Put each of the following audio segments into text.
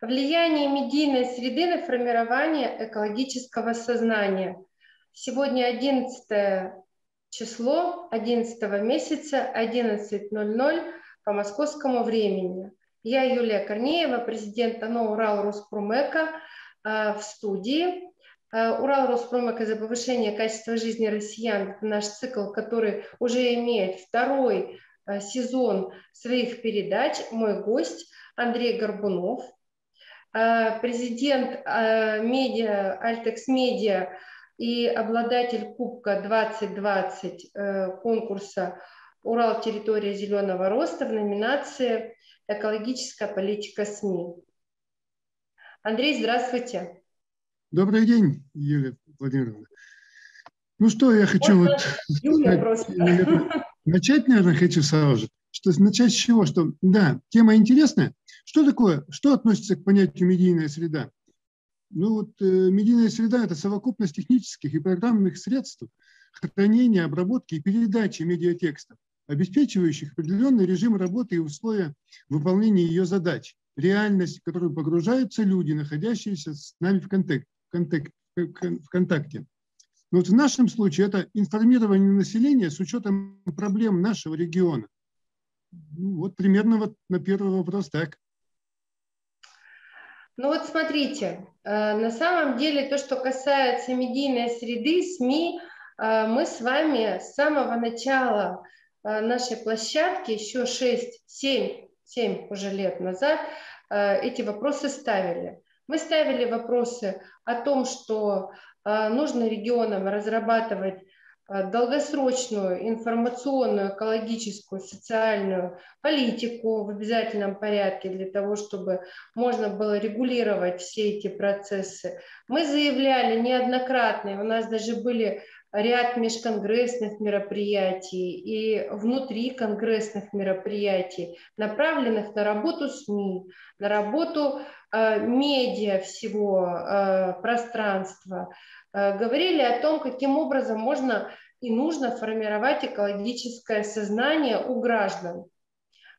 Влияние медийной среды на формирование экологического сознания. Сегодня 11 число 11 месяца 11.00 по московскому времени. Я Юлия Корнеева, президент АНО «Урал Роспромека» э, в студии. Э, «Урал Роспромека за повышение качества жизни россиян» – наш цикл, который уже имеет второй э, сезон своих передач. Мой гость Андрей Горбунов, президент э, медиа, Альтекс Медиа и обладатель Кубка 2020 э, конкурса «Урал. Территория зеленого роста» в номинации «Экологическая политика СМИ». Андрей, здравствуйте. Добрый день, Юлия Владимировна. Ну что, я хочу вот, Юлия просто. начать, наверное, хочу сразу же что начать с чего, что да, тема интересная. Что такое, что относится к понятию медийная среда? Ну вот э, медийная среда – это совокупность технических и программных средств хранения, обработки и передачи медиатекстов, обеспечивающих определенный режим работы и условия выполнения ее задач, реальность, в которую погружаются люди, находящиеся с нами в, контакт, в, контакт, в контакте. Но вот в нашем случае это информирование населения с учетом проблем нашего региона. Ну, вот примерно вот на первый вопрос так. Ну вот смотрите, э, на самом деле то, что касается медийной среды, СМИ, э, мы с вами с самого начала э, нашей площадки, еще 6, 7, 7 уже лет назад, эти вопросы ставили. Мы ставили вопросы о том, что нужно регионам разрабатывать долгосрочную информационную, экологическую, социальную политику в обязательном порядке для того, чтобы можно было регулировать все эти процессы. Мы заявляли неоднократно, у нас даже были ряд межконгрессных мероприятий и внутри конгрессных мероприятий, направленных на работу СМИ, на работу э, медиа всего э, пространства, Э, говорили о том, каким образом можно и нужно формировать экологическое сознание у граждан.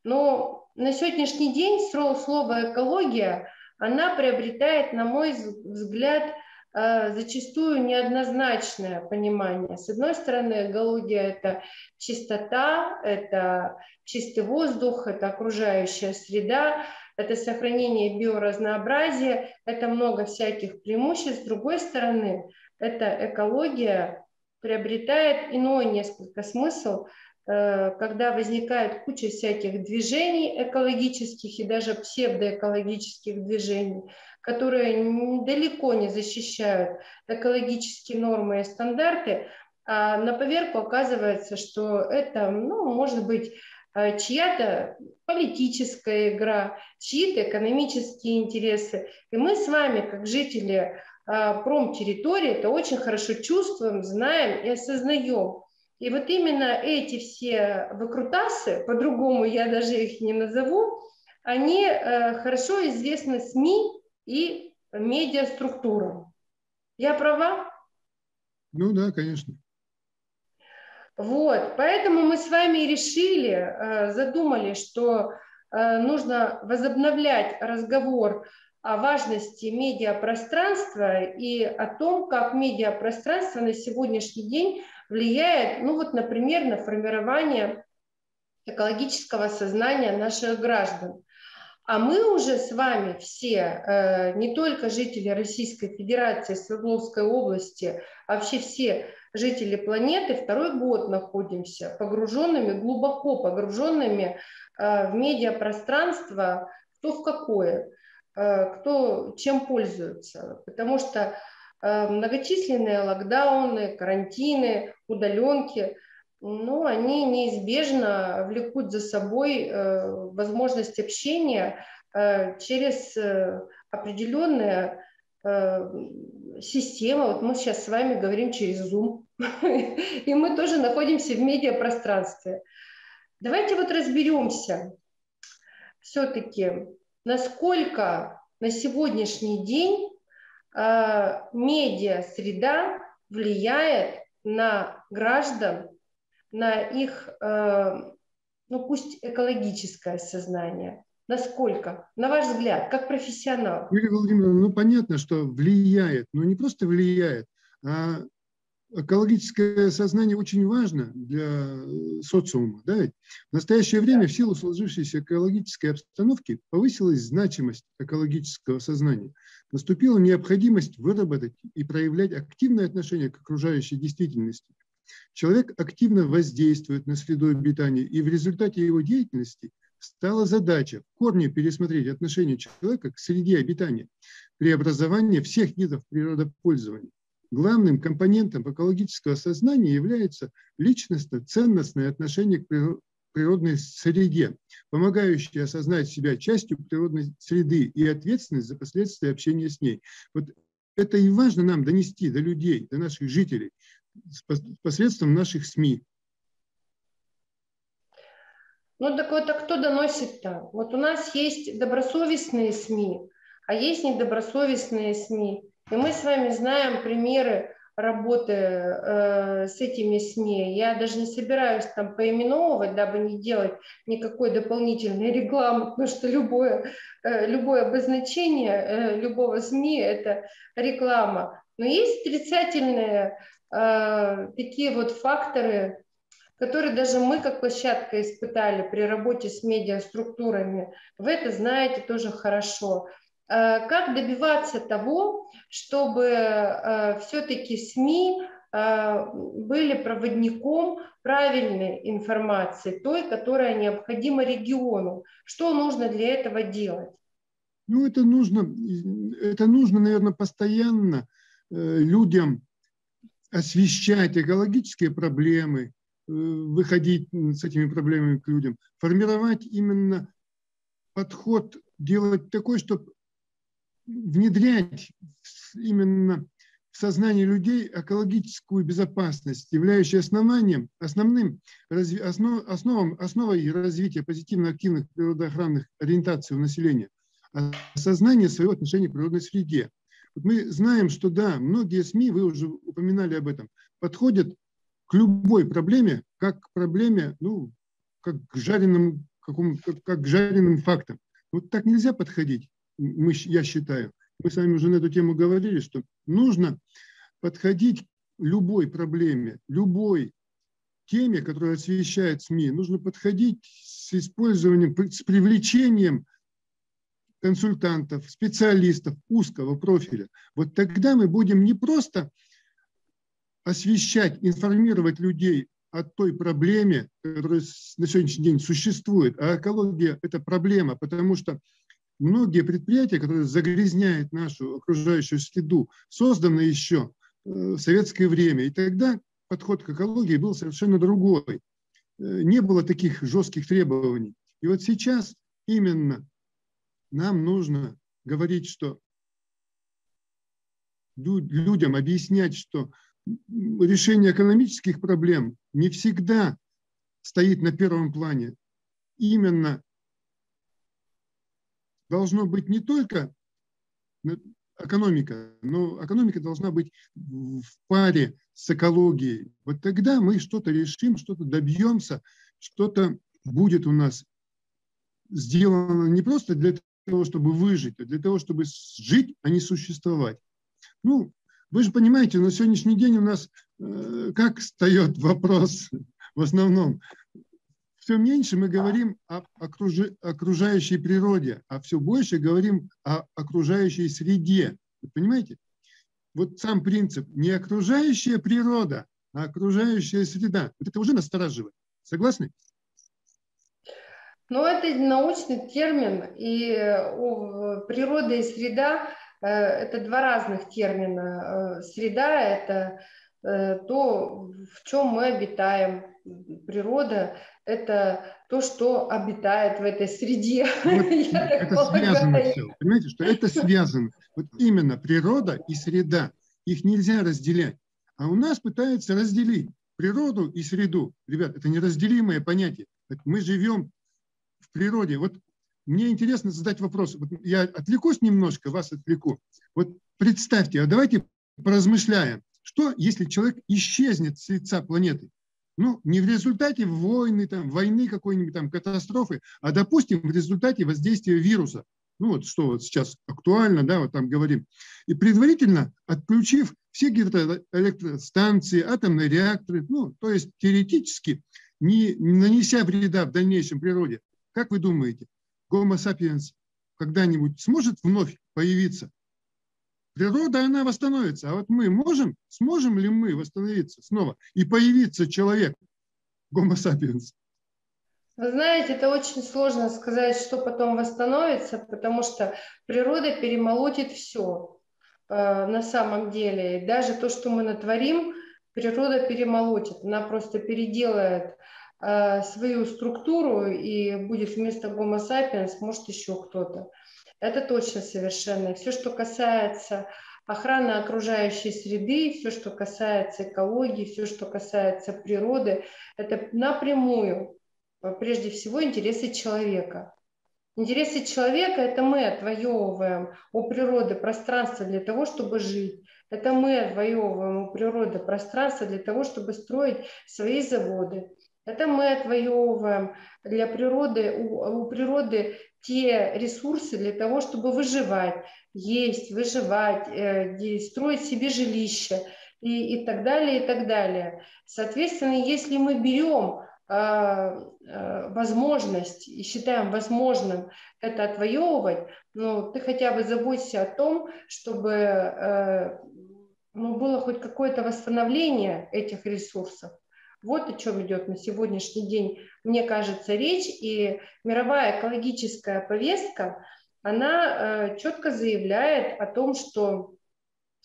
Но на сегодняшний день слово «экология» она приобретает, на мой взгляд, зачастую неоднозначное понимание. С одной стороны, экология – это чистота, это чистый воздух, это окружающая среда, это сохранение биоразнообразия, это много всяких преимуществ. С другой стороны, эта экология приобретает иной несколько смысл, когда возникает куча всяких движений экологических и даже псевдоэкологических движений, которые далеко не защищают экологические нормы и стандарты, а на поверку оказывается, что это, ну, может быть, э, чья-то политическая игра, чьи-то экономические интересы. И мы с вами, как жители а, промтерритории, это очень хорошо чувствуем, знаем и осознаем. И вот именно эти все выкрутасы, по-другому я даже их не назову, они э, хорошо известны СМИ и медиаструктурам. Я права? Ну да, конечно. Вот, поэтому мы с вами решили, э, задумали, что э, нужно возобновлять разговор о важности медиапространства и о том, как медиапространство на сегодняшний день влияет, ну вот, например, на формирование экологического сознания наших граждан. А мы уже с вами все, э, не только жители Российской Федерации, Свердловской области, а вообще все жители планеты, второй год находимся погруженными, глубоко погруженными э, в медиапространство, кто в какое. Э, кто чем пользуется, потому что многочисленные локдауны, карантины, удаленки, ну, они неизбежно влекут за собой э, возможность общения через определенные системы. Вот мы сейчас с вами говорим через Zoom, и мы тоже находимся в медиапространстве. Давайте вот разберемся все-таки, насколько на сегодняшний день э, медиа-среда влияет на граждан, на их, э, ну пусть экологическое сознание. Насколько? На ваш взгляд, как профессионал? Юлия Владимировна, ну понятно, что влияет, но не просто влияет, а экологическое сознание очень важно для э, социума. Да? В настоящее время в силу сложившейся экологической обстановки повысилась значимость экологического сознания. Наступила необходимость выработать и проявлять активное отношение к окружающей действительности. Человек активно воздействует на среду обитания, и в результате его деятельности стала задача в корне пересмотреть отношение человека к среде обитания, преобразование всех видов природопользования. Главным компонентом экологического сознания является личностно-ценностное отношение к природной среде, помогающее осознать себя частью природной среды и ответственность за последствия общения с ней. Вот это и важно нам донести до людей, до наших жителей, посредством наших СМИ. Ну так вот, а кто доносит-то? Вот у нас есть добросовестные СМИ, а есть недобросовестные СМИ. И мы с вами знаем примеры работы э, с этими СМИ. Я даже не собираюсь там поименовывать, дабы не делать никакой дополнительной рекламы, потому что любое, э, любое обозначение э, любого СМИ – это реклама. Но есть отрицательные э, такие вот факторы, которые даже мы как площадка испытали при работе с медиаструктурами. Вы это знаете тоже хорошо. Э, как добиваться того, чтобы э, все-таки СМИ э, были проводником правильной информации, той, которая необходима региону. Что нужно для этого делать? Ну, это нужно, это нужно, наверное, постоянно людям освещать экологические проблемы, выходить с этими проблемами к людям, формировать именно подход, делать такой, чтобы внедрять именно в сознание людей экологическую безопасность, являющую основанием, основным основ, основом, основой развития позитивно-активных природоохранных ориентаций у населения, осознание своего отношения к природной среде. Вот мы знаем, что да, многие СМИ, вы уже упоминали об этом, подходят к любой проблеме как к проблеме, ну, как к жареным, какому, как, как к жареным фактам. Вот так нельзя подходить мы, я считаю, мы с вами уже на эту тему говорили, что нужно подходить любой проблеме, любой теме, которая освещает СМИ, нужно подходить с использованием, с привлечением консультантов, специалистов узкого профиля. Вот тогда мы будем не просто освещать, информировать людей о той проблеме, которая на сегодняшний день существует, а экология – это проблема, потому что многие предприятия, которые загрязняют нашу окружающую среду, созданы еще э, в советское время. И тогда подход к экологии был совершенно другой. Э, не было таких жестких требований. И вот сейчас именно нам нужно говорить, что людям объяснять, что решение экономических проблем не всегда стоит на первом плане. Именно должно быть не только экономика, но экономика должна быть в паре с экологией. Вот тогда мы что-то решим, что-то добьемся, что-то будет у нас сделано не просто для того, чтобы выжить, а для того, чтобы жить, а не существовать. Ну, вы же понимаете, на сегодняшний день у нас э, как встает вопрос в основном? Все меньше мы говорим о окружающей природе, а все больше говорим о окружающей среде. Вы понимаете? Вот сам принцип не окружающая природа, а окружающая среда. Вот это уже настораживает. Согласны? Ну, это научный термин, и природа и среда э, – это два разных термина. Э, среда – это э, то, в чем мы обитаем. Природа это то, что обитает в этой среде. Вот это связано все. Понимаете, что это связано. Вот именно природа и среда. Их нельзя разделять. А у нас пытаются разделить природу и среду. Ребят, это неразделимое понятие. Мы живем в природе. Вот мне интересно задать вопрос. Вот я отвлекусь немножко, вас отвлеку. Вот представьте, а давайте поразмышляем, что если человек исчезнет с лица планеты? Ну, не в результате войны, там, войны какой-нибудь там катастрофы, а, допустим, в результате воздействия вируса. Ну, вот что вот сейчас актуально, да, вот там говорим. И предварительно отключив все гидроэлектростанции, атомные реакторы, ну, то есть теоретически, не, не нанеся вреда в дальнейшем природе, как вы думаете, Homo sapiens когда-нибудь сможет вновь появиться? Природа, она восстановится. А вот мы можем, сможем ли мы восстановиться снова и появиться человек, Homo sapiens? Вы знаете, это очень сложно сказать, что потом восстановится, потому что природа перемолотит все э, на самом деле. Даже то, что мы натворим, природа перемолотит. Она просто переделает э, свою структуру и будет вместо Homo sapiens, может, еще кто-то. Это точно совершенно. Все, что касается охраны окружающей среды, все, что касается экологии, все, что касается природы, это напрямую Э, прежде всего интересы человека. Интересы человека – это мы отвоевываем у природы пространство для того, чтобы жить. Это мы отвоевываем у природы пространство для того, чтобы строить свои заводы. Это мы отвоевываем для природы, у, у природы те ресурсы для того, чтобы выживать, есть, выживать, э, строить себе жилище и, и так далее, и так далее. Соответственно, если мы берем а, а, возможность и считаем возможным это отвоевывать, ну, ты хотя бы заботься о том, чтобы э, ну, было хоть какое-то восстановление этих ресурсов. Вот о чем идет на сегодняшний день, мне кажется, речь. И мировая экологическая повестка, она э, четко заявляет о том, что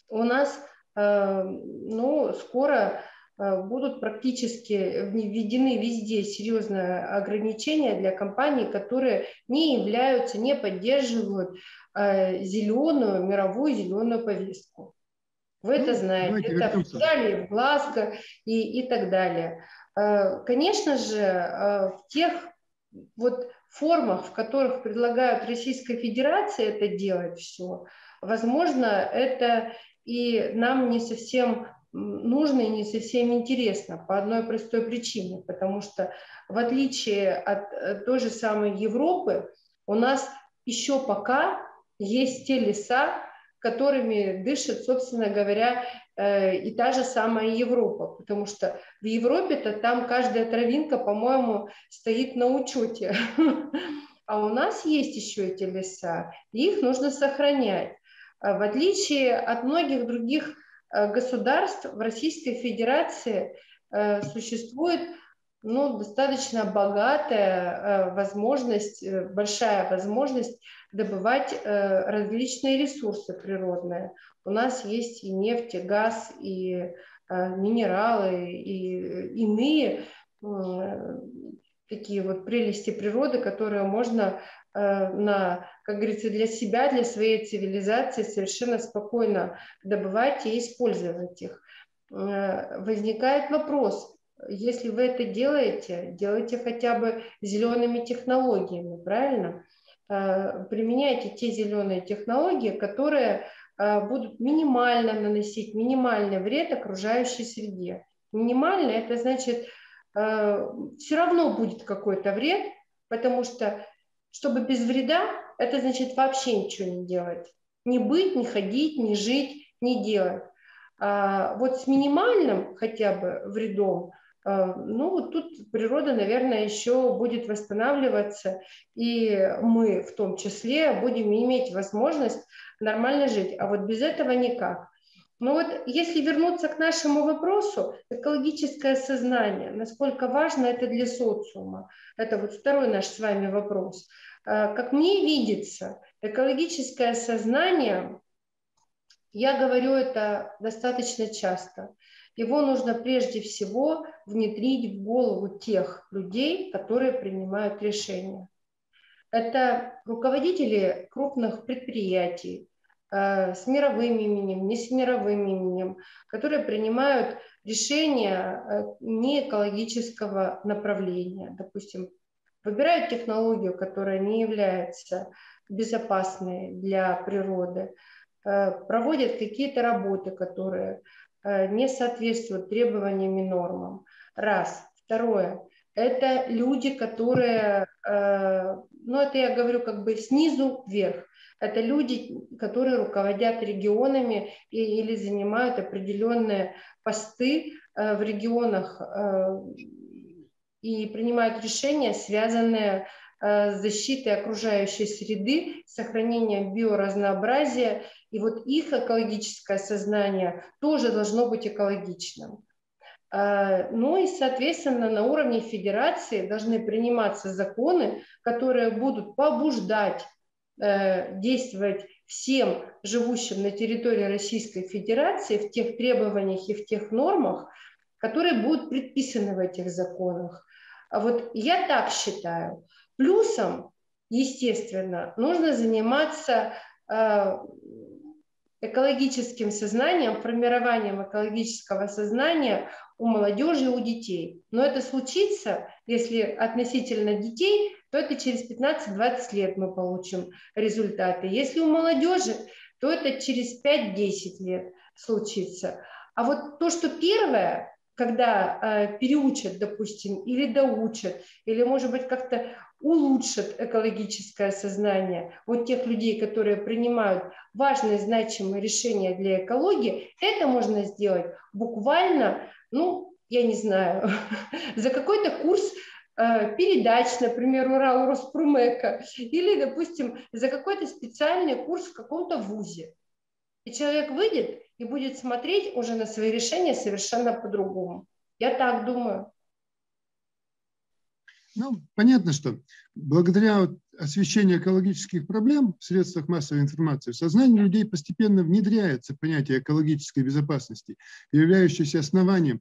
у нас э, ну, скоро Э, будут практически введены везде серьезные ограничения для компаний, которые не являются, не поддерживают зеленую, мировую зеленую повестку. Вы ну, это знаете, это в Австралии, в Глазго и, и так далее. Э, конечно же, в тех вот формах, в которых предлагают Российская Федерация это делать все, возможно, это и нам не совсем нужно и не совсем интересно по одной простой причине, потому что в отличие от э, той же самой Европы, у нас еще пока есть те леса, которыми дышит, собственно говоря, э, и та же самая Европа, потому что в Европе-то там каждая травинка, по-моему, стоит на учете, а у нас есть еще эти леса, и их нужно сохранять. А в отличие от многих других Э, государств в Российской Федерации э, существует ну, достаточно богатая э, возможность, большая возможность добывать различные ресурсы природные. У нас есть и нефть, и газ, и минералы, и иные такие вот прелести природы, которые можно на как говорится, для себя, для своей цивилизации совершенно спокойно добывать и использовать их. Э, возникает вопрос, если вы это делаете, делайте хотя бы зелеными технологиями, правильно? Э, применяйте те зеленые технологии, которые э, будут минимально наносить минимальный вред окружающей среде. Минимально это значит, все равно будет какой-то вред, потому что чтобы без вреда это значит вообще ничего не делать. Не быть, не ходить, не жить, не делать. А вот с минимальным хотя бы вредом, ну вот тут природа, наверное, еще будет восстанавливаться, и мы в том числе будем иметь возможность нормально жить. А вот без этого никак. Но вот если вернуться к нашему вопросу, экологическое сознание, насколько важно это для социума, это вот второй наш с вами вопрос – Э, как мне видится, экологическое сознание, я говорю это достаточно часто, его нужно прежде всего внедрить в голову тех людей, которые принимают решения. Это руководители крупных предприятий э, с мировым именем, не с мировым именем, которые принимают решения э, не экологического направления, допустим, выбирают технологию, которая не является безопасной для природы, э, проводят какие-то работы, которые э, не соответствуют требованиям и нормам. Раз. Второе. Это люди, которые, э, ну это я говорю как бы снизу вверх. Это люди, которые руководят регионами и, или занимают определенные посты э, в регионах э, и принимают решения, связанные с защитой окружающей среды, сохранением биоразнообразия. И вот их экологическое сознание тоже должно быть экологичным. Э, ну и, соответственно, на уровне федерации должны приниматься законы, которые будут побуждать Э, действовать всем живущим на территории Российской Федерации в тех требованиях и в тех нормах, которые будут предписаны в этих законах. А вот я так считаю. Плюсом, естественно, нужно заниматься э, экологическим сознанием, формированием экологического сознания у молодежи и у детей. Но это случится, если относительно детей то это через 15-20 лет мы получим результаты. Если у молодежи, то это через 5-10 лет случится. А вот то, что первое, когда э, переучат, допустим, или доучат, или, может быть, как-то улучшат экологическое сознание вот тех людей, которые принимают важные, значимые решения для экологии, это можно сделать буквально, ну, я не знаю, за какой-то курс Э, передач, например, Урал Роспромека, или, допустим, за какой-то специальный курс в каком-то вузе. И человек выйдет и будет смотреть уже на свои решения совершенно по-другому. Я так думаю. Ну, понятно, что благодаря освещению экологических проблем в средствах массовой информации в сознании людей постепенно внедряется понятие экологической безопасности, являющееся основанием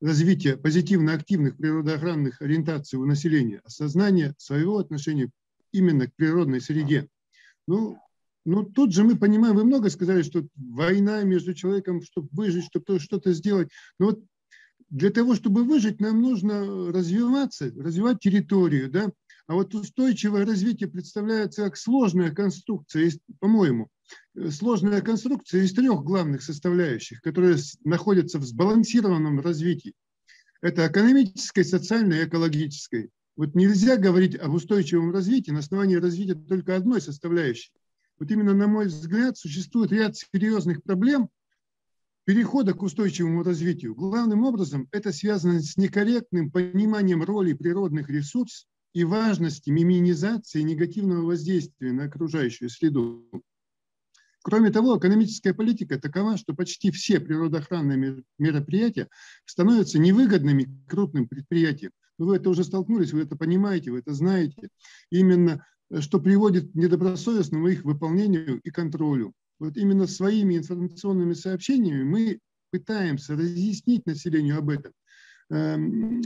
развития позитивно-активных природоохранных ориентаций у населения, осознание своего отношения именно к природной среде. Ну, ну, тут же мы понимаем, вы много сказали, что война между человеком, чтобы выжить, чтобы что-то сделать. Но вот для того, чтобы выжить, нам нужно развиваться, развивать территорию, да, а вот устойчивое развитие представляется как сложная конструкция, по-моему, э, сложная конструкция из трех главных составляющих, которые находятся в сбалансированном развитии. Это экономическое, социальное и экологическое. Вот нельзя говорить об устойчивом развитии на основании развития только одной составляющей. Вот именно, на мой взгляд, существует ряд серьезных проблем перехода к устойчивому развитию. Главным образом это связано с некорректным пониманием роли природных ресурсов и важности минимизации негативного воздействия на окружающую среду. Кроме того, экономическая политика такова, что почти все природоохранные мероприятия становятся невыгодными крупным предприятиям. Вы это уже столкнулись, вы это понимаете, вы это знаете. Именно э, что приводит к недобросовестному их выполнению и контролю. Вот именно своими информационными сообщениями мы пытаемся разъяснить населению об этом. Эм,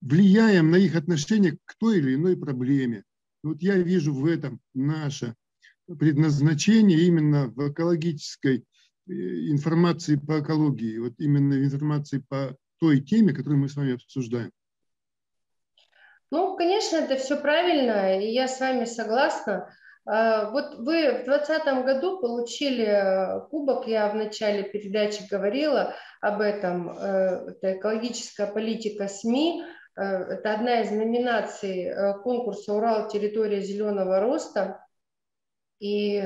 влияем на их отношение к той или иной проблеме. Вот я вижу в этом наше предназначение именно в экологической э, информации по экологии, вот именно в информации по той теме, которую мы с вами обсуждаем. Ну, конечно, это все правильно, и я с вами согласна. А, вот вы в 2020 году получили э, кубок, я в начале передачи говорила об этом, э, это экологическая политика СМИ, Э, это одна из номинаций конкурса «Урал. Территория зеленого роста». И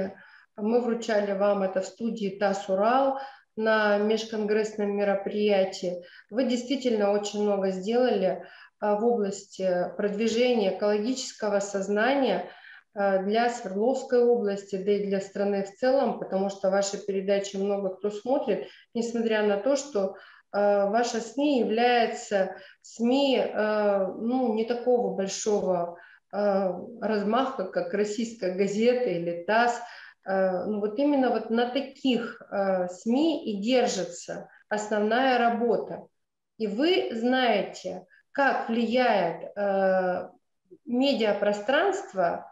мы вручали вам это в студии ТАСС «Урал» на межконгрессном мероприятии. Вы действительно очень много сделали в области продвижения экологического сознания для Свердловской области, да и для страны в целом, потому что ваши передачи много кто смотрит, несмотря на то, что Э, ваша СМИ является СМИ э, ну, не такого большого э, размаха, как российская газета или ТАСС. Ну, вот именно вот на таких СМИ и держится основная работа. И вы знаете, как влияет медиапространство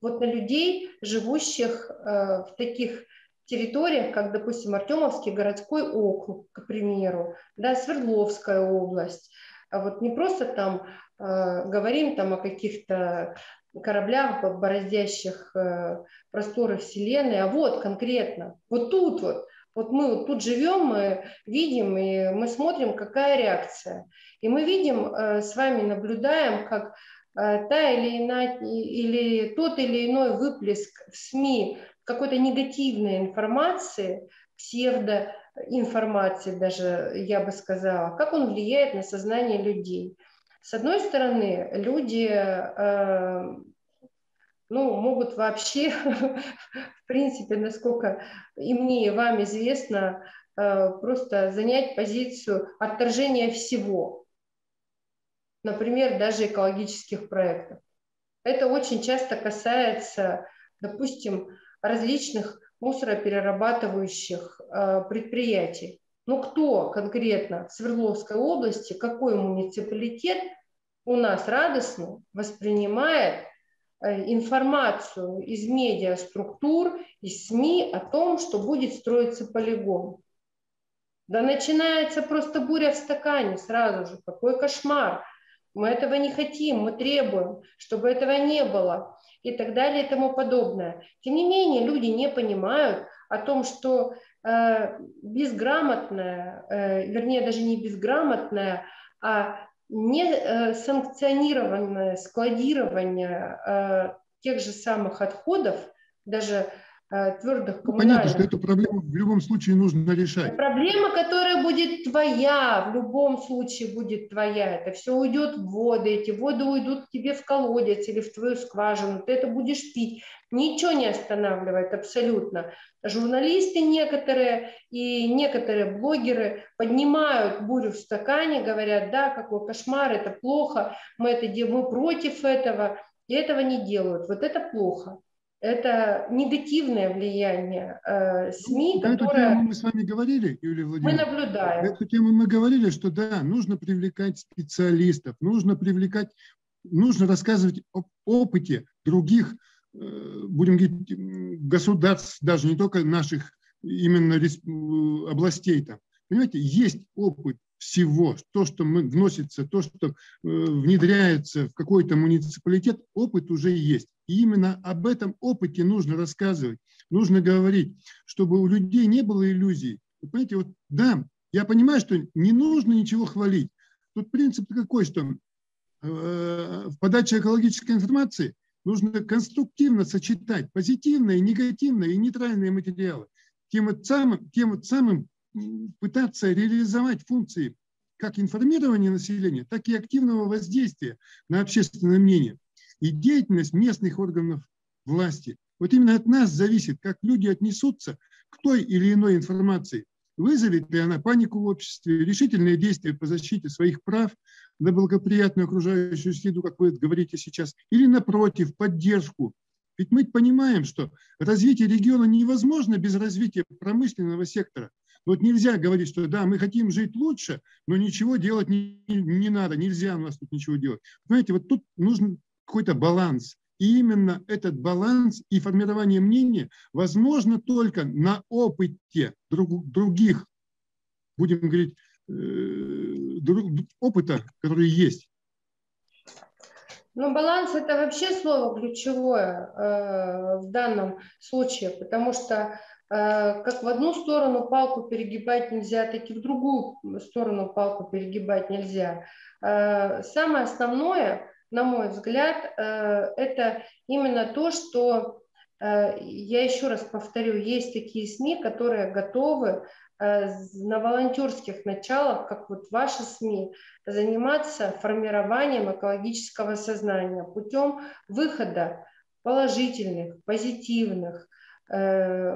вот на людей, живущих в таких территориях, как, допустим, Артемовский городской округ, к примеру, да, Свердловская область. А вот не просто там э, говорим там о каких-то кораблях, бороздящих э, просторы Вселенной, а вот конкретно, вот тут вот, Вот мы вот тут живем, мы видим, и мы смотрим, какая реакция. И мы видим, э, с вами наблюдаем, как э, та или иная, или тот или иной выплеск в СМИ какой-то негативной информации, псевдоинформации даже, я бы сказала, как он влияет на сознание людей. С одной стороны, люди э, ну, могут вообще, в принципе, насколько и мне, и вам известно, э, просто занять позицию отторжения всего. Например, даже экологических проектов. Это очень часто касается, допустим, различных мусороперерабатывающих э, предприятий. Ну, кто конкретно в Свердловской области, какой муниципалитет у нас радостно воспринимает Э, информацию из медиаструктур, из СМИ о том, что будет строиться полигон. Да начинается просто буря в стакане сразу же. Какой кошмар. Мы этого не хотим, мы требуем, чтобы этого не было и так далее и тому подобное. Тем не менее, люди не понимают о том, что э, безграмотное, э, вернее даже не безграмотное, а несанкционированное складирование э, тех же самых отходов, даже э, твердых ну, коммунальных. Понятно, что эту проблему в любом случае нужно решать. Проблема, которая будет твоя, в любом случае будет твоя. Это все уйдет в воды, эти воды уйдут к тебе в колодец или в твою скважину, ты это будешь пить. Ничего не останавливает абсолютно. Журналисты некоторые и некоторые блогеры поднимают бурю в стакане, говорят, да, какой кошмар, это плохо, мы, это, мы против этого, и этого не делают. Вот это плохо. Это негативное влияние э, СМИ, На которое... эту тему мы с вами говорили, Юлия Владимировна. Мы наблюдаем. На эту тему мы говорили, что да, нужно привлекать специалистов, нужно привлекать, нужно рассказывать об опыте других Э, будем говорить, государств, даже не только наших именно э, областей там. Понимаете, есть опыт всего, то, что мы вносится, то, что э, внедряется в какой-то муниципалитет, опыт уже есть. И именно об этом опыте нужно рассказывать, нужно говорить, чтобы у людей не было иллюзий. Вы понимаете, вот да, я понимаю, что не нужно ничего хвалить. Тут принцип какой, что э, в подаче экологической информации – нужно конструктивно сочетать позитивные, негативные и нейтральные материалы. Тем вот самым, тем вот самым пытаться реализовать функции как информирования населения, так и активного воздействия на общественное мнение и деятельность местных органов власти. Вот именно от нас зависит, как люди отнесутся к той или иной информации. Вызовет ли она панику в обществе, решительные действия по защите своих прав, на благоприятную окружающую среду, как вы говорите сейчас, или напротив, поддержку. Ведь мы понимаем, что развитие региона невозможно без развития промышленного сектора. Вот нельзя говорить, что да, мы хотим жить лучше, но ничего делать не, не надо, нельзя у нас тут ничего делать. Понимаете, вот тут нужен какой-то баланс. И именно этот баланс и формирование мнения возможно только на опыте друг, других, будем говорить, э, опыта, который есть. Ну, баланс – это вообще слово ключевое э, в данном случае, потому что э, как в одну сторону палку перегибать нельзя, так и в другую сторону палку перегибать нельзя. Э, самое основное, на мой взгляд, э, это именно то, что, э, я еще раз повторю, есть такие СМИ, которые готовы Э, на волонтерских началах, как вот ваши СМИ, заниматься формированием экологического сознания путем выхода положительных, позитивных э,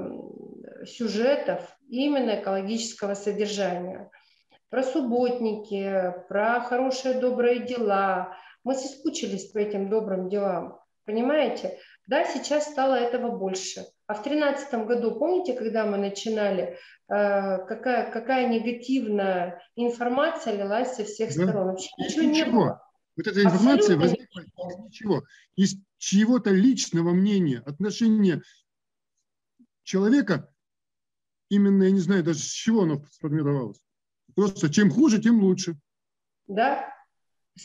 сюжетов именно экологического содержания. Про субботники, про хорошие добрые дела. Мы соскучились по этим добрым делам, понимаете? Да, сейчас стало этого больше. А в 2013 году, помните, когда мы начинали, э, какая, какая негативная информация лилась со всех да. сторон? Вообще ничего, ничего не было. Вот эта информация Абсолютно возникла из ничего, из чьего-то личного мнения, отношения человека, именно, я не знаю даже с чего оно сформировалось. Просто чем хуже, тем лучше. Да,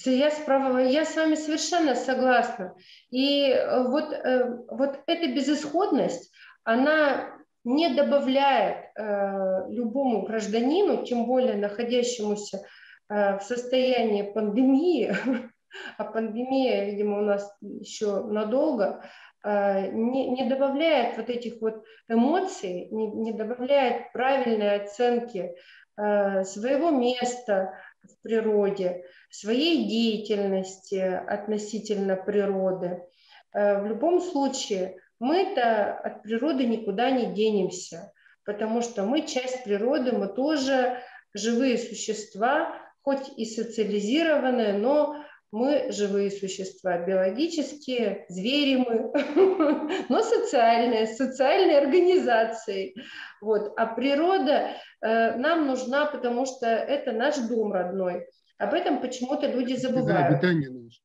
я, справа, я с вами совершенно согласна. И э, вот, э, вот эта безысходность, она не добавляет э, любому гражданину, тем более находящемуся в состоянии пандемии, а пандемия, видимо, у нас еще надолго, не, не добавляет вот этих вот эмоций, не, не добавляет правильной оценки своего места в природе, своей деятельности относительно природы. Э, в любом случае, мы-то от природы никуда не денемся, потому что мы часть природы, мы тоже живые существа, хоть и социализированные, но мы живые существа, биологические, звери мы, но социальные, социальные организации. Вот. А природа э, нам нужна, потому что это наш дом родной. Об этом почему-то люди забывают. Да, обитание наше.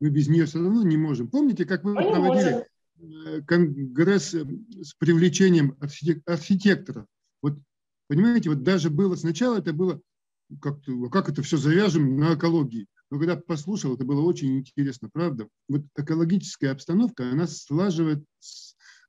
Мы без нее все равно не можем. Помните, как вы мы проводили э, конгресс э, с привлечением архитекторов? Вот, понимаете, вот даже было сначала это было как, как это все завяжем на экологии. Но когда послушал, это было очень интересно, правда? Вот экологическая обстановка, она слаживает,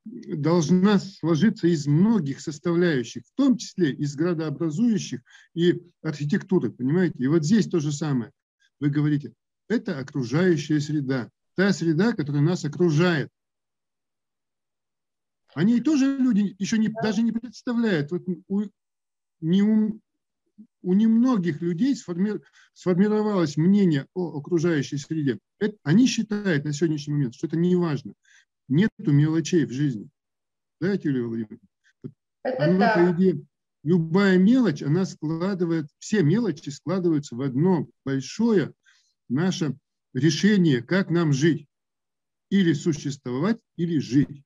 должна сложиться из многих составляющих, в том числе из градообразующих и архитектуры, понимаете? И вот здесь то же самое. Вы говорите, это окружающая среда, та среда, которая нас окружает. Они тоже люди еще не, даже не представляют. Вот у, не у немногих людей сформи, сформировалось мнение о окружающей среде. Это, они считают на сегодняшний момент, что это не важно. Нету мелочей в жизни. Да, Юлия Владимировна? Это она, да. по идее, любая мелочь, она складывает, все мелочи складываются в одно большое наше решение, как нам жить. Или существовать, или жить.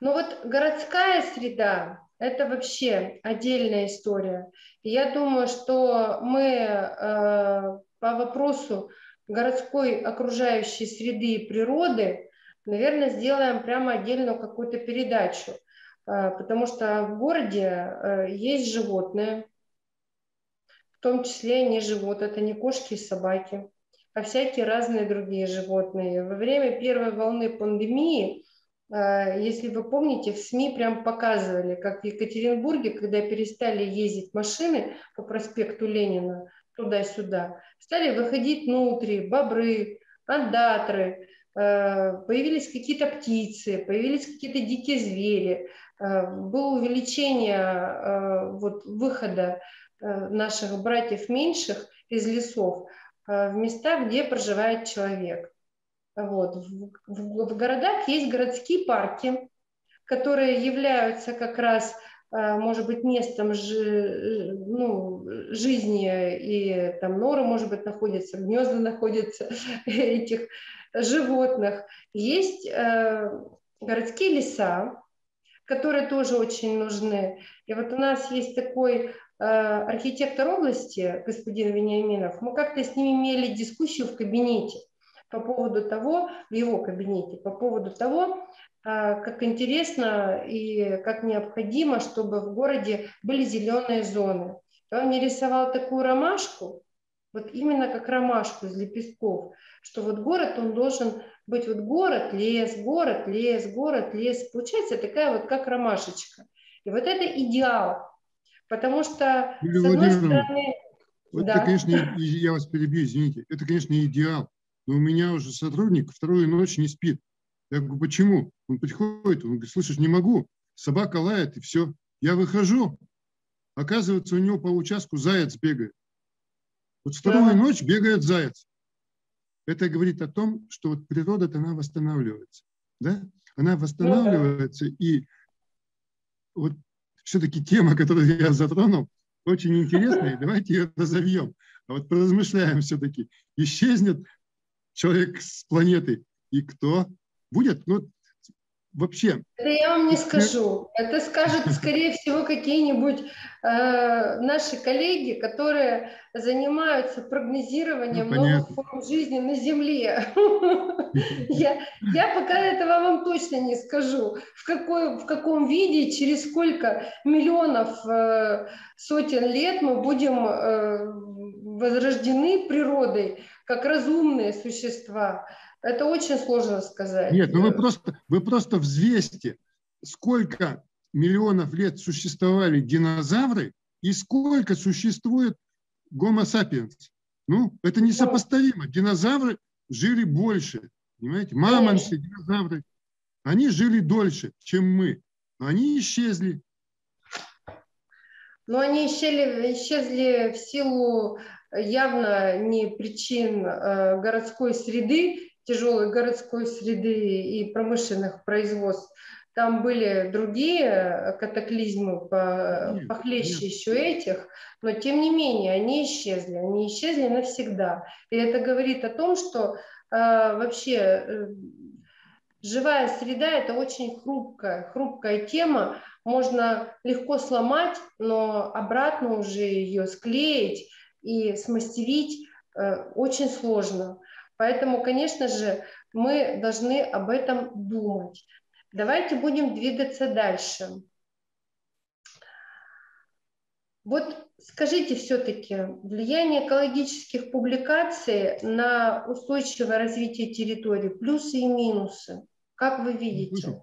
Ну вот городская среда, это вообще отдельная история. Я думаю, что мы э, по вопросу городской окружающей среды и природы, наверное, сделаем прямо отдельную какую-то передачу, э, потому что в городе э, есть животные, в том числе не живут, это не кошки и собаки, а всякие разные другие животные. Во время первой волны пандемии если вы помните, в СМИ прям показывали, как в Екатеринбурге, когда перестали ездить машины по проспекту Ленина туда-сюда, стали выходить нутри, бобры, андатры, а, появились какие-то птицы, появились какие-то дикие звери, а, было увеличение вот, выхода наших братьев меньших из лесов в места, где проживает человек. Вот. В, в, в городах есть городские парки, которые являются как раз, э, может быть, местом жи, ну, жизни, и там норы, может быть, находятся, гнезда находятся этих животных. Есть э, городские леса, которые тоже очень нужны. И вот у нас есть такой э, архитектор области, господин Вениаминов, мы как-то с ним имели дискуссию в кабинете – по поводу того, в его кабинете, по поводу того, а, как интересно и как необходимо, чтобы в городе были зеленые зоны. И он мне рисовал такую ромашку, вот именно как ромашку из лепестков, что вот город, он должен быть вот город, лес, город, лес, город, лес. Получается такая вот как ромашечка. И вот это идеал, потому что, Юлия с одной стороны... Вот да. это, конечно, я вас перебью, извините, это, конечно, идеал, но у меня уже сотрудник вторую ночь не спит. Я говорю, почему? Он приходит, он говорит, слышишь, не могу, собака лает, и все. Я выхожу, оказывается, у него по участку заяц бегает. Вот вторую да. ночь бегает заяц. Это говорит о том, что вот природа она восстанавливается. Да? Она восстанавливается, ну, да. и вот все-таки тема, которую я затронул, очень интересная, давайте ее разовьем. А вот поразмышляем все-таки. Исчезнет человек с планеты. И кто будет? Ну, вообще. Это я вам не скажу. Это скажут, скорее всего, какие-нибудь э, наши коллеги, которые занимаются прогнозированием ну, новых форм жизни на Земле. Я, я пока этого вам точно не скажу. В, какой, в каком виде, через сколько миллионов, э, сотен лет мы будем э, возрождены природой как разумные существа. Это очень сложно сказать. Нет, ну вы просто, вы просто взвесьте. сколько миллионов лет существовали динозавры и сколько существует гомо сапиенс. Ну, это несопоставимо. Динозавры жили больше, понимаете? Мамонты, динозавры, они жили дольше, чем мы. Они исчезли. Но они исчезли, исчезли в силу явно не причин э, городской среды, тяжелой городской среды и промышленных производств. Там были другие катаклизмы по, похлеще нет. еще этих, но тем не менее они исчезли, они исчезли навсегда. И это говорит о том, что э, вообще э, живая среда это очень хрупкая, хрупкая тема, можно легко сломать, но обратно уже ее склеить и смастерить э, очень сложно. Поэтому, конечно же, мы должны об этом думать. Давайте будем двигаться дальше. Вот скажите все-таки, влияние экологических публикаций на устойчивое развитие территории, плюсы и минусы, как вы видите?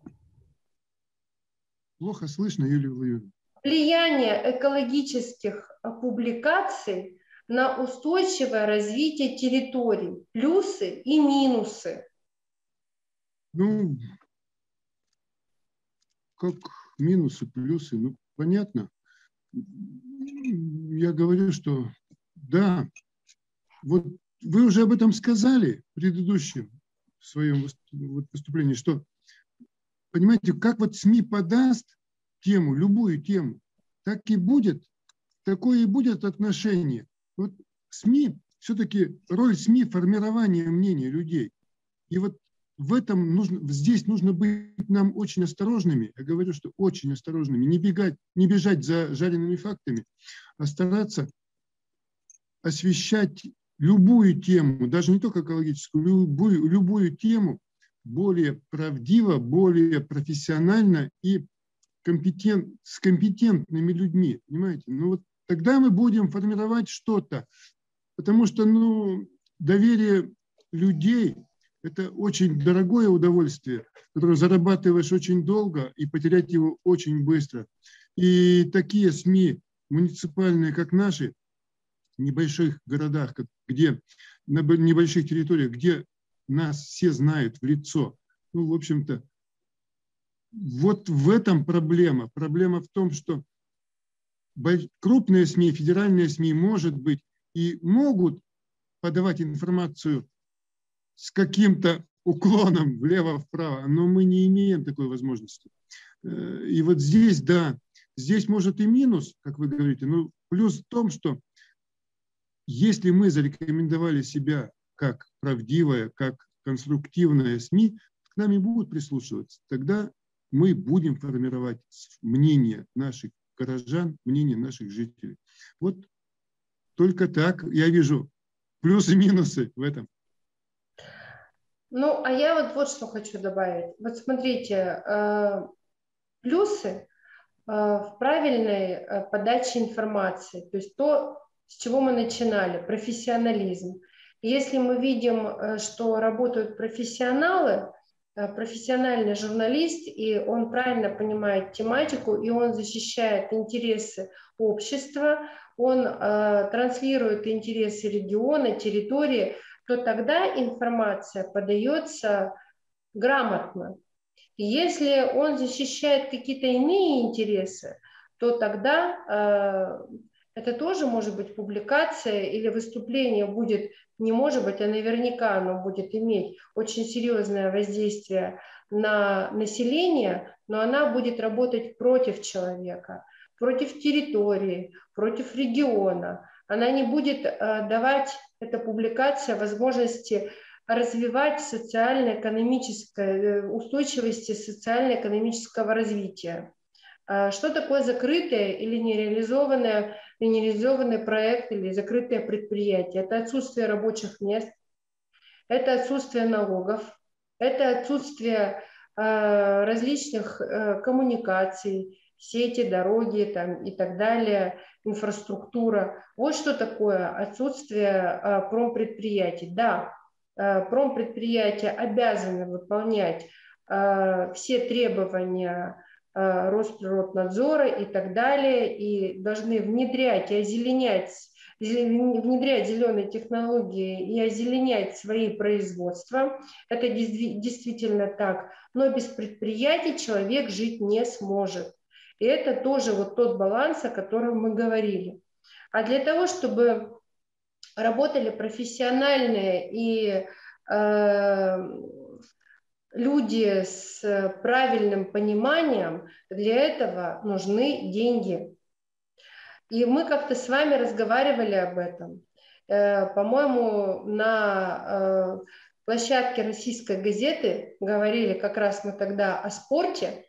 Плохо слышно, Юлия Владимировна. Влияние экологических публикаций на устойчивое развитие территорий, плюсы и минусы? Ну, как минусы, плюсы, ну, понятно. Я говорю, что да, вот вы уже об этом сказали в предыдущем своем выступлении, что, понимаете, как вот СМИ подаст тему, любую тему, так и будет, такое и будет отношение. Вот СМИ, все-таки роль СМИ – формирование мнения людей. И вот в этом нужно, здесь нужно быть нам очень осторожными. Я говорю, что очень осторожными. Не, бегать, не бежать за жареными фактами, а стараться освещать любую тему, даже не только экологическую, любую, любую тему более правдиво, более профессионально и компетент, с компетентными людьми. Понимаете? Ну вот тогда мы будем формировать что-то. Потому что ну, доверие людей – это очень дорогое удовольствие, которое зарабатываешь очень долго и потерять его очень быстро. И такие СМИ муниципальные, как наши, в небольших городах, где на небольших территориях, где нас все знают в лицо, ну, в общем-то, вот в этом проблема. Проблема в том, что крупные СМИ, федеральные СМИ, может быть, и могут подавать информацию с каким-то уклоном влево-вправо, но мы не имеем такой возможности. Э, и вот здесь, да, здесь может и минус, как вы говорите, но плюс в том, что если мы зарекомендовали себя как правдивая, как конструктивная СМИ, к нами будут прислушиваться. Тогда мы будем формировать мнение наших горожан, мнение наших жителей. Вот только так я вижу плюсы минусы в этом. Ну, а я вот вот что хочу добавить. Вот смотрите, э, плюсы э, в правильной э, подаче информации, то есть то, с чего мы начинали, профессионализм. Если мы видим, что работают профессионалы, профессиональный журналист, и он правильно понимает тематику, и он защищает интересы общества, он э, транслирует интересы региона, территории, то тогда информация подается грамотно. Если он защищает какие-то иные интересы, то тогда э, это тоже может быть публикация или выступление будет, не может быть, а наверняка оно будет иметь очень серьезное воздействие на население, но она будет работать против человека, против территории, против региона. Она не будет э, давать, эта публикация, возможности развивать социально-экономическое, э, устойчивости социально-экономического развития. А что такое закрытое или нереализованное, нереализованный проект или закрытое предприятие? Это отсутствие рабочих мест, это отсутствие налогов, это отсутствие э, различных э, коммуникаций, сети, дороги там, и так далее, инфраструктура. Вот что такое отсутствие э, промпредприятий. Да, э, промпредприятия обязаны выполнять э, все требования Росприроднадзора и так далее, и должны внедрять и озеленять внедрять зеленые технологии и озеленять свои производства. Это действительно так. Но без предприятий человек жить не сможет. И это тоже вот тот баланс, о котором мы говорили. А для того, чтобы работали профессиональные и э, люди с правильным пониманием, для этого нужны деньги. И мы как-то с вами разговаривали об этом. Э, по-моему, на э, площадке российской газеты говорили как раз мы тогда о спорте,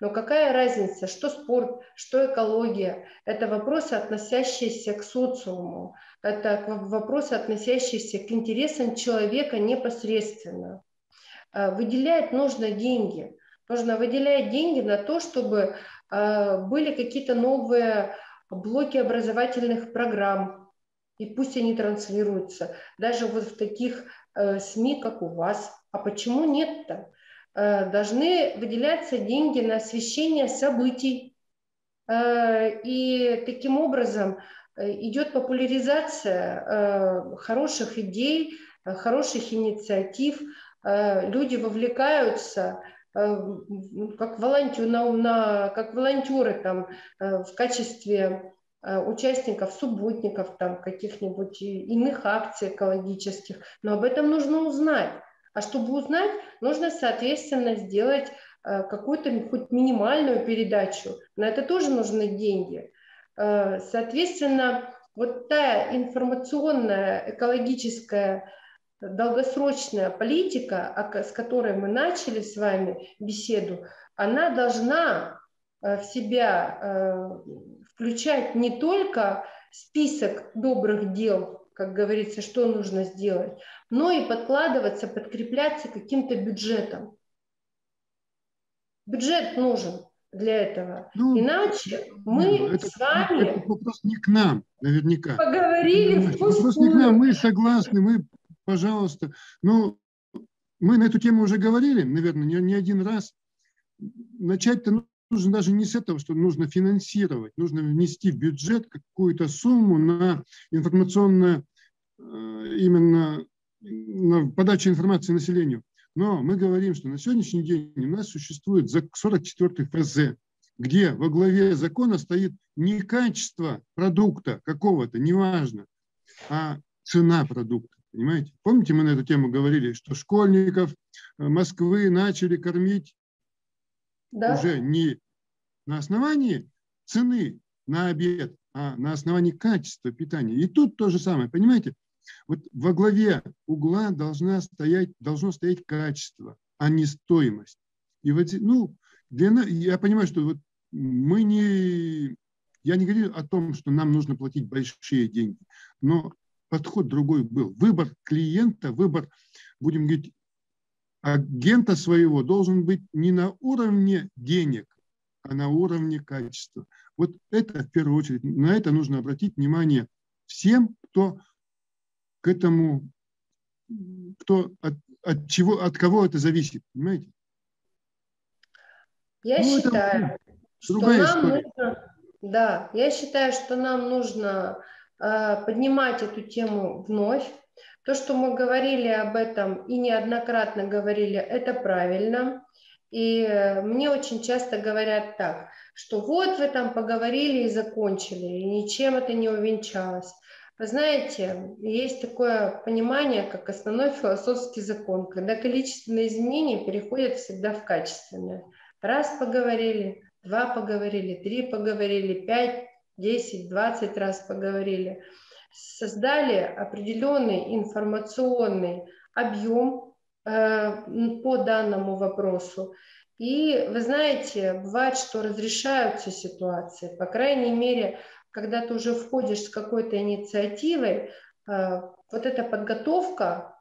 но какая разница, что спорт, что экология? Это вопросы, относящиеся к социуму, это вопросы, относящиеся к интересам человека непосредственно. Э, выделять нужно деньги. Нужно выделять деньги на то, чтобы были какие-то новые блоки образовательных программ, и пусть они транслируются, даже вот в таких э, СМИ, как у вас. А почему нет-то? Э, должны выделяться деньги на освещение событий, э, и таким образом э, идет популяризация э, хороших идей, э, хороших инициатив, э, люди вовлекаются Э, как, волонтер, на, на, как волонтеры там, э, в качестве э, участников, субботников, там, каких-нибудь иных акций экологических. Но об этом нужно узнать. А чтобы узнать, нужно, соответственно, сделать какую-то хоть минимальную передачу. На это тоже нужны деньги. Соответственно, вот та информационная экологическая долгосрочная политика, с которой мы начали с вами беседу, она должна э, в себя э, включать не только список добрых дел, как говорится, что нужно сделать, но и подкладываться, подкрепляться каким-то бюджетом. Бюджет нужен для этого. Ну, Иначе мы это, с вами... Это вопрос не к нам, наверняка. Поговорили в Вопрос не к нам, мы согласны, мы пожалуйста. Но мы на эту тему уже говорили, наверное, не, не один раз. Начать-то нужно даже не с этого, что нужно финансировать, нужно внести в бюджет какую-то сумму на информационное, э, именно на подачу информации населению. Но мы говорим, что на сегодняшний день у нас существует 44 ФЗ, где во главе закона стоит не качество продукта какого-то, неважно, а цена продукта. Понимаете? Помните, мы на эту тему говорили, что школьников э, Москвы начали кормить да. уже не на основании цены на обед, а на основании качества питания. И тут то же самое, понимаете? Вот во главе угла должна стоять, должно стоять качество, а не стоимость. И вот, ну, для, я понимаю, что вот мы не, я не говорю о том, что нам нужно платить большие деньги, но подход другой был. Выбор клиента, выбор, будем говорить, агента своего должен быть не на уровне денег, а на уровне качества. Вот это в первую очередь, на это нужно обратить внимание всем, кто к этому, кто от, от чего, от кого это зависит, понимаете? Я ну, считаю, что нам история. нужно, да, я считаю, что нам нужно поднимать эту тему вновь. То, что мы говорили об этом и неоднократно говорили, это правильно. И э, мне очень часто говорят так, что вот вы там поговорили и закончили, и ничем это не увенчалось. Вы знаете, есть такое понимание, как основной философский закон, когда количественные изменения переходят всегда в качественные. Раз поговорили, два поговорили, три поговорили, пять 10-20 раз поговорили, создали определенный информационный объем э, по данному вопросу. И вы знаете, бывает, что разрешаются ситуации, по крайней мере, когда ты уже входишь с какой-то инициативой, э, вот эта подготовка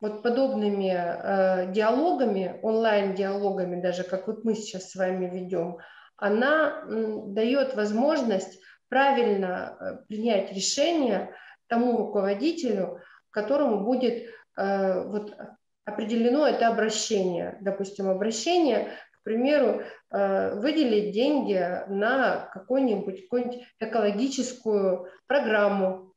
вот подобными э, диалогами, онлайн-диалогами, даже как вот мы сейчас с вами ведем, она дает возможность правильно э, принять решение тому руководителю, которому будет э, вот, определено это обращение. Допустим, обращение К примеру, э, выделить деньги на какую-нибудь какую экологическую программу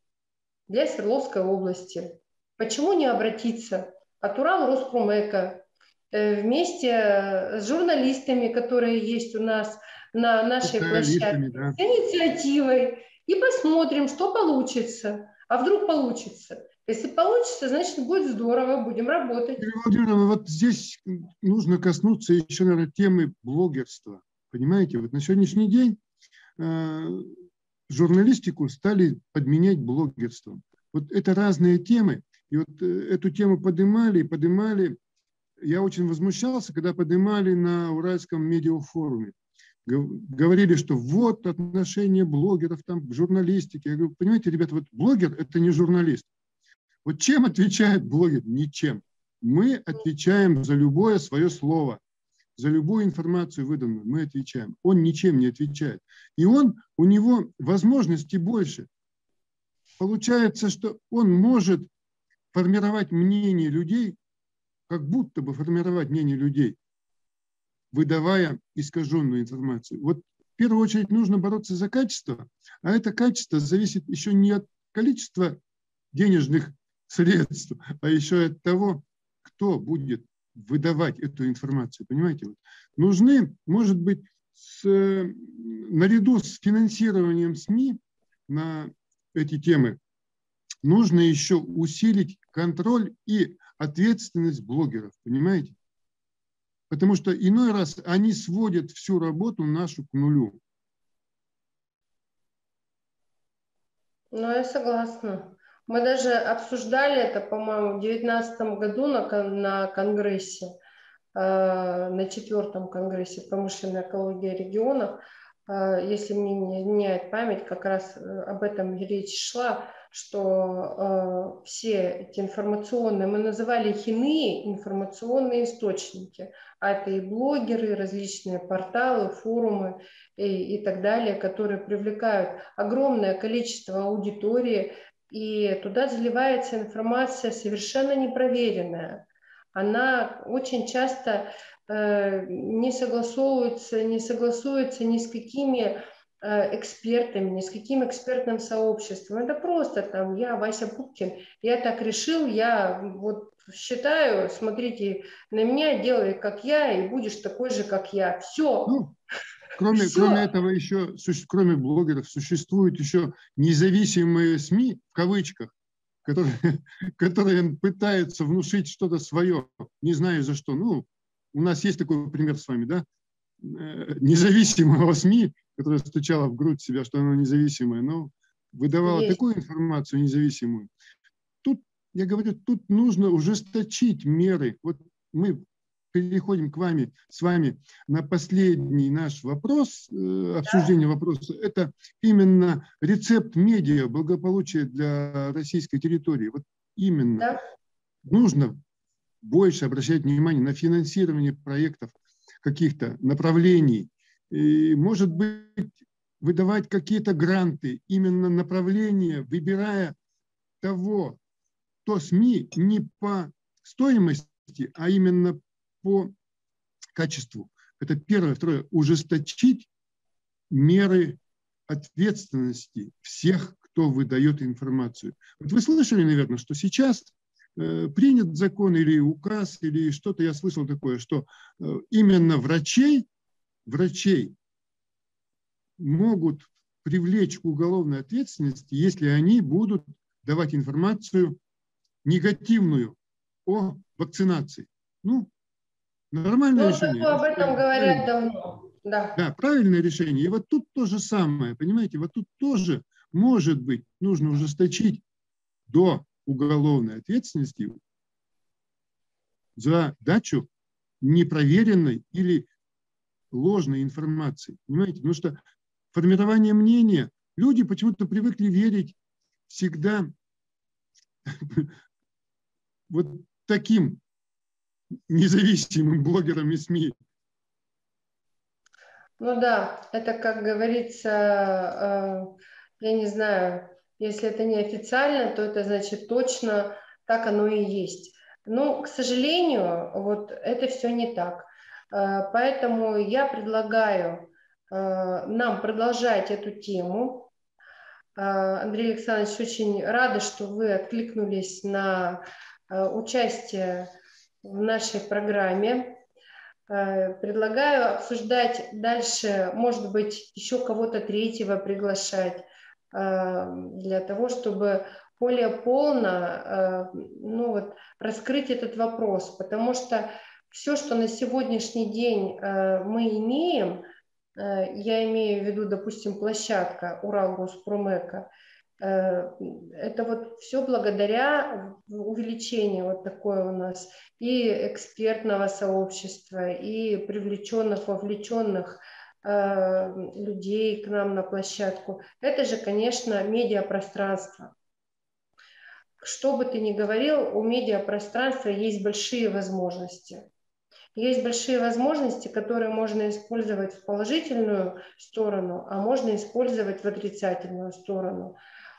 для Свердловской области. Почему не обратиться от Урал Роспромека э, вместе с журналистами, которые есть у нас на нашей площадке, да. с инициативой, и посмотрим, что получится. А вдруг получится? Если получится, значит, будет здорово, будем работать. Юлия Владимировна, вот здесь нужно коснуться еще, наверное, темы блогерства. Понимаете, вот на сегодняшний день э, журналистику стали подменять блогерством. Вот это разные темы. И вот э, эту тему поднимали, поднимали. Я очень возмущался, когда поднимали на Уральском медиафоруме. Говорили, что вот отношение блогеров там, к журналистике. Я говорю, понимаете, ребята, вот блогер – это не журналист. Вот чем отвечает блогер? Ничем. Мы отвечаем за любое свое слово, за любую информацию выданную. Мы отвечаем. Он ничем не отвечает. И он, у него возможности больше. Получается, что он может формировать мнение людей, как будто бы формировать мнение людей, выдавая искаженную информацию. Вот в первую очередь нужно бороться за качество, а это качество зависит еще не от количества денежных средств, а еще от того, кто будет выдавать эту информацию. Понимаете? Вот. Нужны, может быть, с, наряду с финансированием СМИ на эти темы, нужно еще усилить контроль и ответственность блогеров. Понимаете? Потому что иной раз они сводят всю работу нашу к нулю. Ну, я согласна. Мы даже обсуждали это, по-моему, в 2019 году на, на конгрессе, э, на четвертом конгрессе промышленной экологии регионов. Э, если мне не изменяет память, как раз э, об этом речь шла, что э, все эти информационные, мы называли их иные информационные источники, а это и блогеры, и различные порталы, форумы и, и так далее, которые привлекают огромное количество аудитории, и туда заливается информация совершенно непроверенная. Она очень часто э, не согласовывается, не согласуется ни с какими экспертами, ни с каким экспертным сообществом. Это просто там я, Вася Пупкин, я так решил, я вот считаю, смотрите на меня, делай как я, и будешь такой же, как я. Все. Ну, Кроме, кроме этого еще, кроме блогеров, существуют еще независимые СМИ, в кавычках, которые, которые пытаются внушить что-то свое, не знаю за что. Ну, у нас есть такой пример с вами, да? Э, независимого СМИ, которая стучала в грудь себя, что она независимая, но выдавала есть. такую информацию независимую. Тут, я говорю, тут нужно ужесточить меры. Вот мы переходим к вами, с вами на последний наш вопрос, э, обсуждение вопроса. Это именно рецепт медиа благополучия для российской территории. Вот именно да. нужно больше обращать внимание на финансирование проектов каких-то направлений. Может быть, выдавать какие-то гранты, именно направления, выбирая того, то СМИ не по стоимости, а именно по качеству. Это первое. Второе. Ужесточить меры ответственности всех, кто выдает информацию. Вот вы слышали, наверное, что сейчас э, принят закон или указ, или что-то я слышал такое, что э, именно врачей, врачей могут привлечь к уголовной ответственности, если они будут давать информацию негативную о вакцинации. Ну, Нормальное ну, решение. Об этом говорят давно. Да. да, правильное решение. И вот тут то же самое, понимаете, вот тут тоже, может быть, нужно ужесточить до уголовной ответственности за дачу непроверенной или ложной информации. Понимаете, потому что формирование мнения, люди почему-то привыкли верить всегда вот таким независимым блогерам и СМИ. Ну да, это, как говорится, э, я не знаю, если это не официально, то это значит точно так оно и есть. Но, к сожалению, вот это все не так. Поэтому я предлагаю нам продолжать эту тему. Андрей Александрович, очень рада, что вы откликнулись на участие в нашей программе. Э, предлагаю обсуждать дальше, может быть, еще кого-то третьего приглашать э, для того, чтобы более полно э, ну, вот, раскрыть этот вопрос, потому что все, что на сегодняшний день мы имеем, я имею в виду, допустим, площадка Урал Госпромека, Э, это вот все благодаря увеличению вот такое у нас и экспертного сообщества, и привлеченных, вовлеченных э, людей к нам на площадку. Это же, конечно, медиапространство. Что бы ты ни говорил, у медиапространства есть большие возможности. Есть большие возможности, которые можно использовать в положительную сторону, а можно использовать в отрицательную сторону.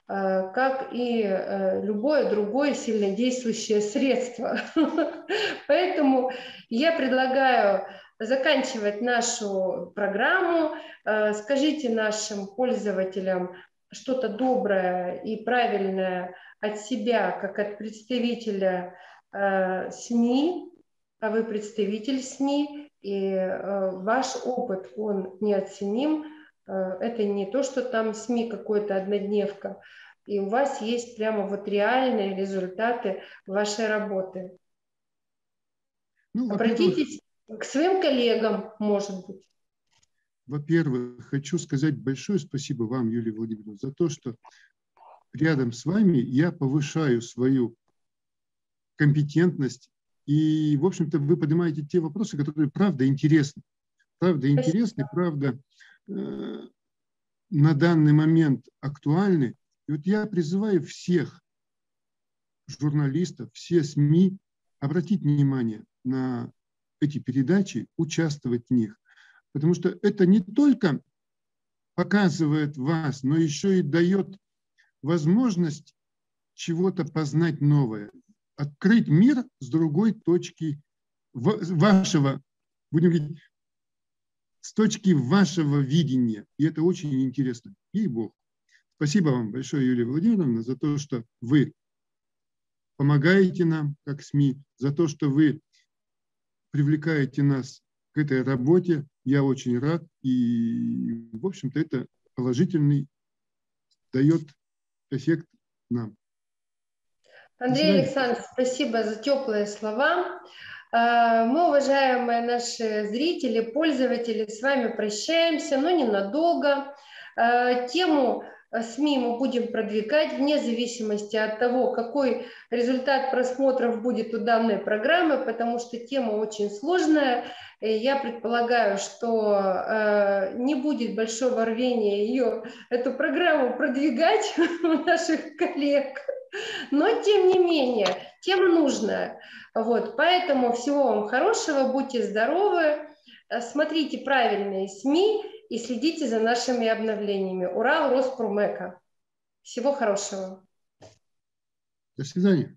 Э, как и э, любое другое сильнодействующее средство. Поэтому я предлагаю заканчивать нашу программу. Э, скажите нашим пользователям что-то доброе и правильное от себя, как от представителя СМИ, а вы представитель СМИ, и ваш опыт, он неоценим, Э, это не то, что там СМИ какой-то однодневка, и у вас есть прямо вот реальные результаты вашей работы. Ну, Обратитесь к своим коллегам, может быть. Во-первых, хочу сказать большое спасибо вам, Юлия Владимировна, за то, что рядом с вами я повышаю свою компетентность. И, в общем-то, вы поднимаете те вопросы, которые правда интересны. Правда интересны, правда Э, на данный момент актуальны. И вот я призываю всех журналистов, все СМИ обратить внимание на эти передачи, участвовать в них. Потому что это не только показывает вас, но еще и дает возможность чего-то познать новое, открыть мир с другой точки вашего, будем говорить, с точки вашего видения. И это очень интересно. И Бог. Спасибо вам большое, Юлия Владимировна, за то, что вы помогаете нам, как СМИ, за то, что вы привлекаете нас к этой работе. Я очень рад. И, в общем-то, это положительный дает эффект нам. Андрей Александрович, спасибо за теплые слова. Э, мы, уважаемые наши зрители, пользователи, с вами прощаемся, но ненадолго. Э, тему СМИ мы будем продвигать вне зависимости от того, какой результат просмотров будет у данной программы, потому что тема очень сложная. Я предполагаю, что э, не будет большого рвения ее, эту программу продвигать у наших коллег. Но, тем не менее, тема нужная. Вот, поэтому всего вам хорошего, будьте здоровы, э, смотрите правильные СМИ и следите за нашими обновлениями. Урал Роспромека. Всего хорошего. До свидания.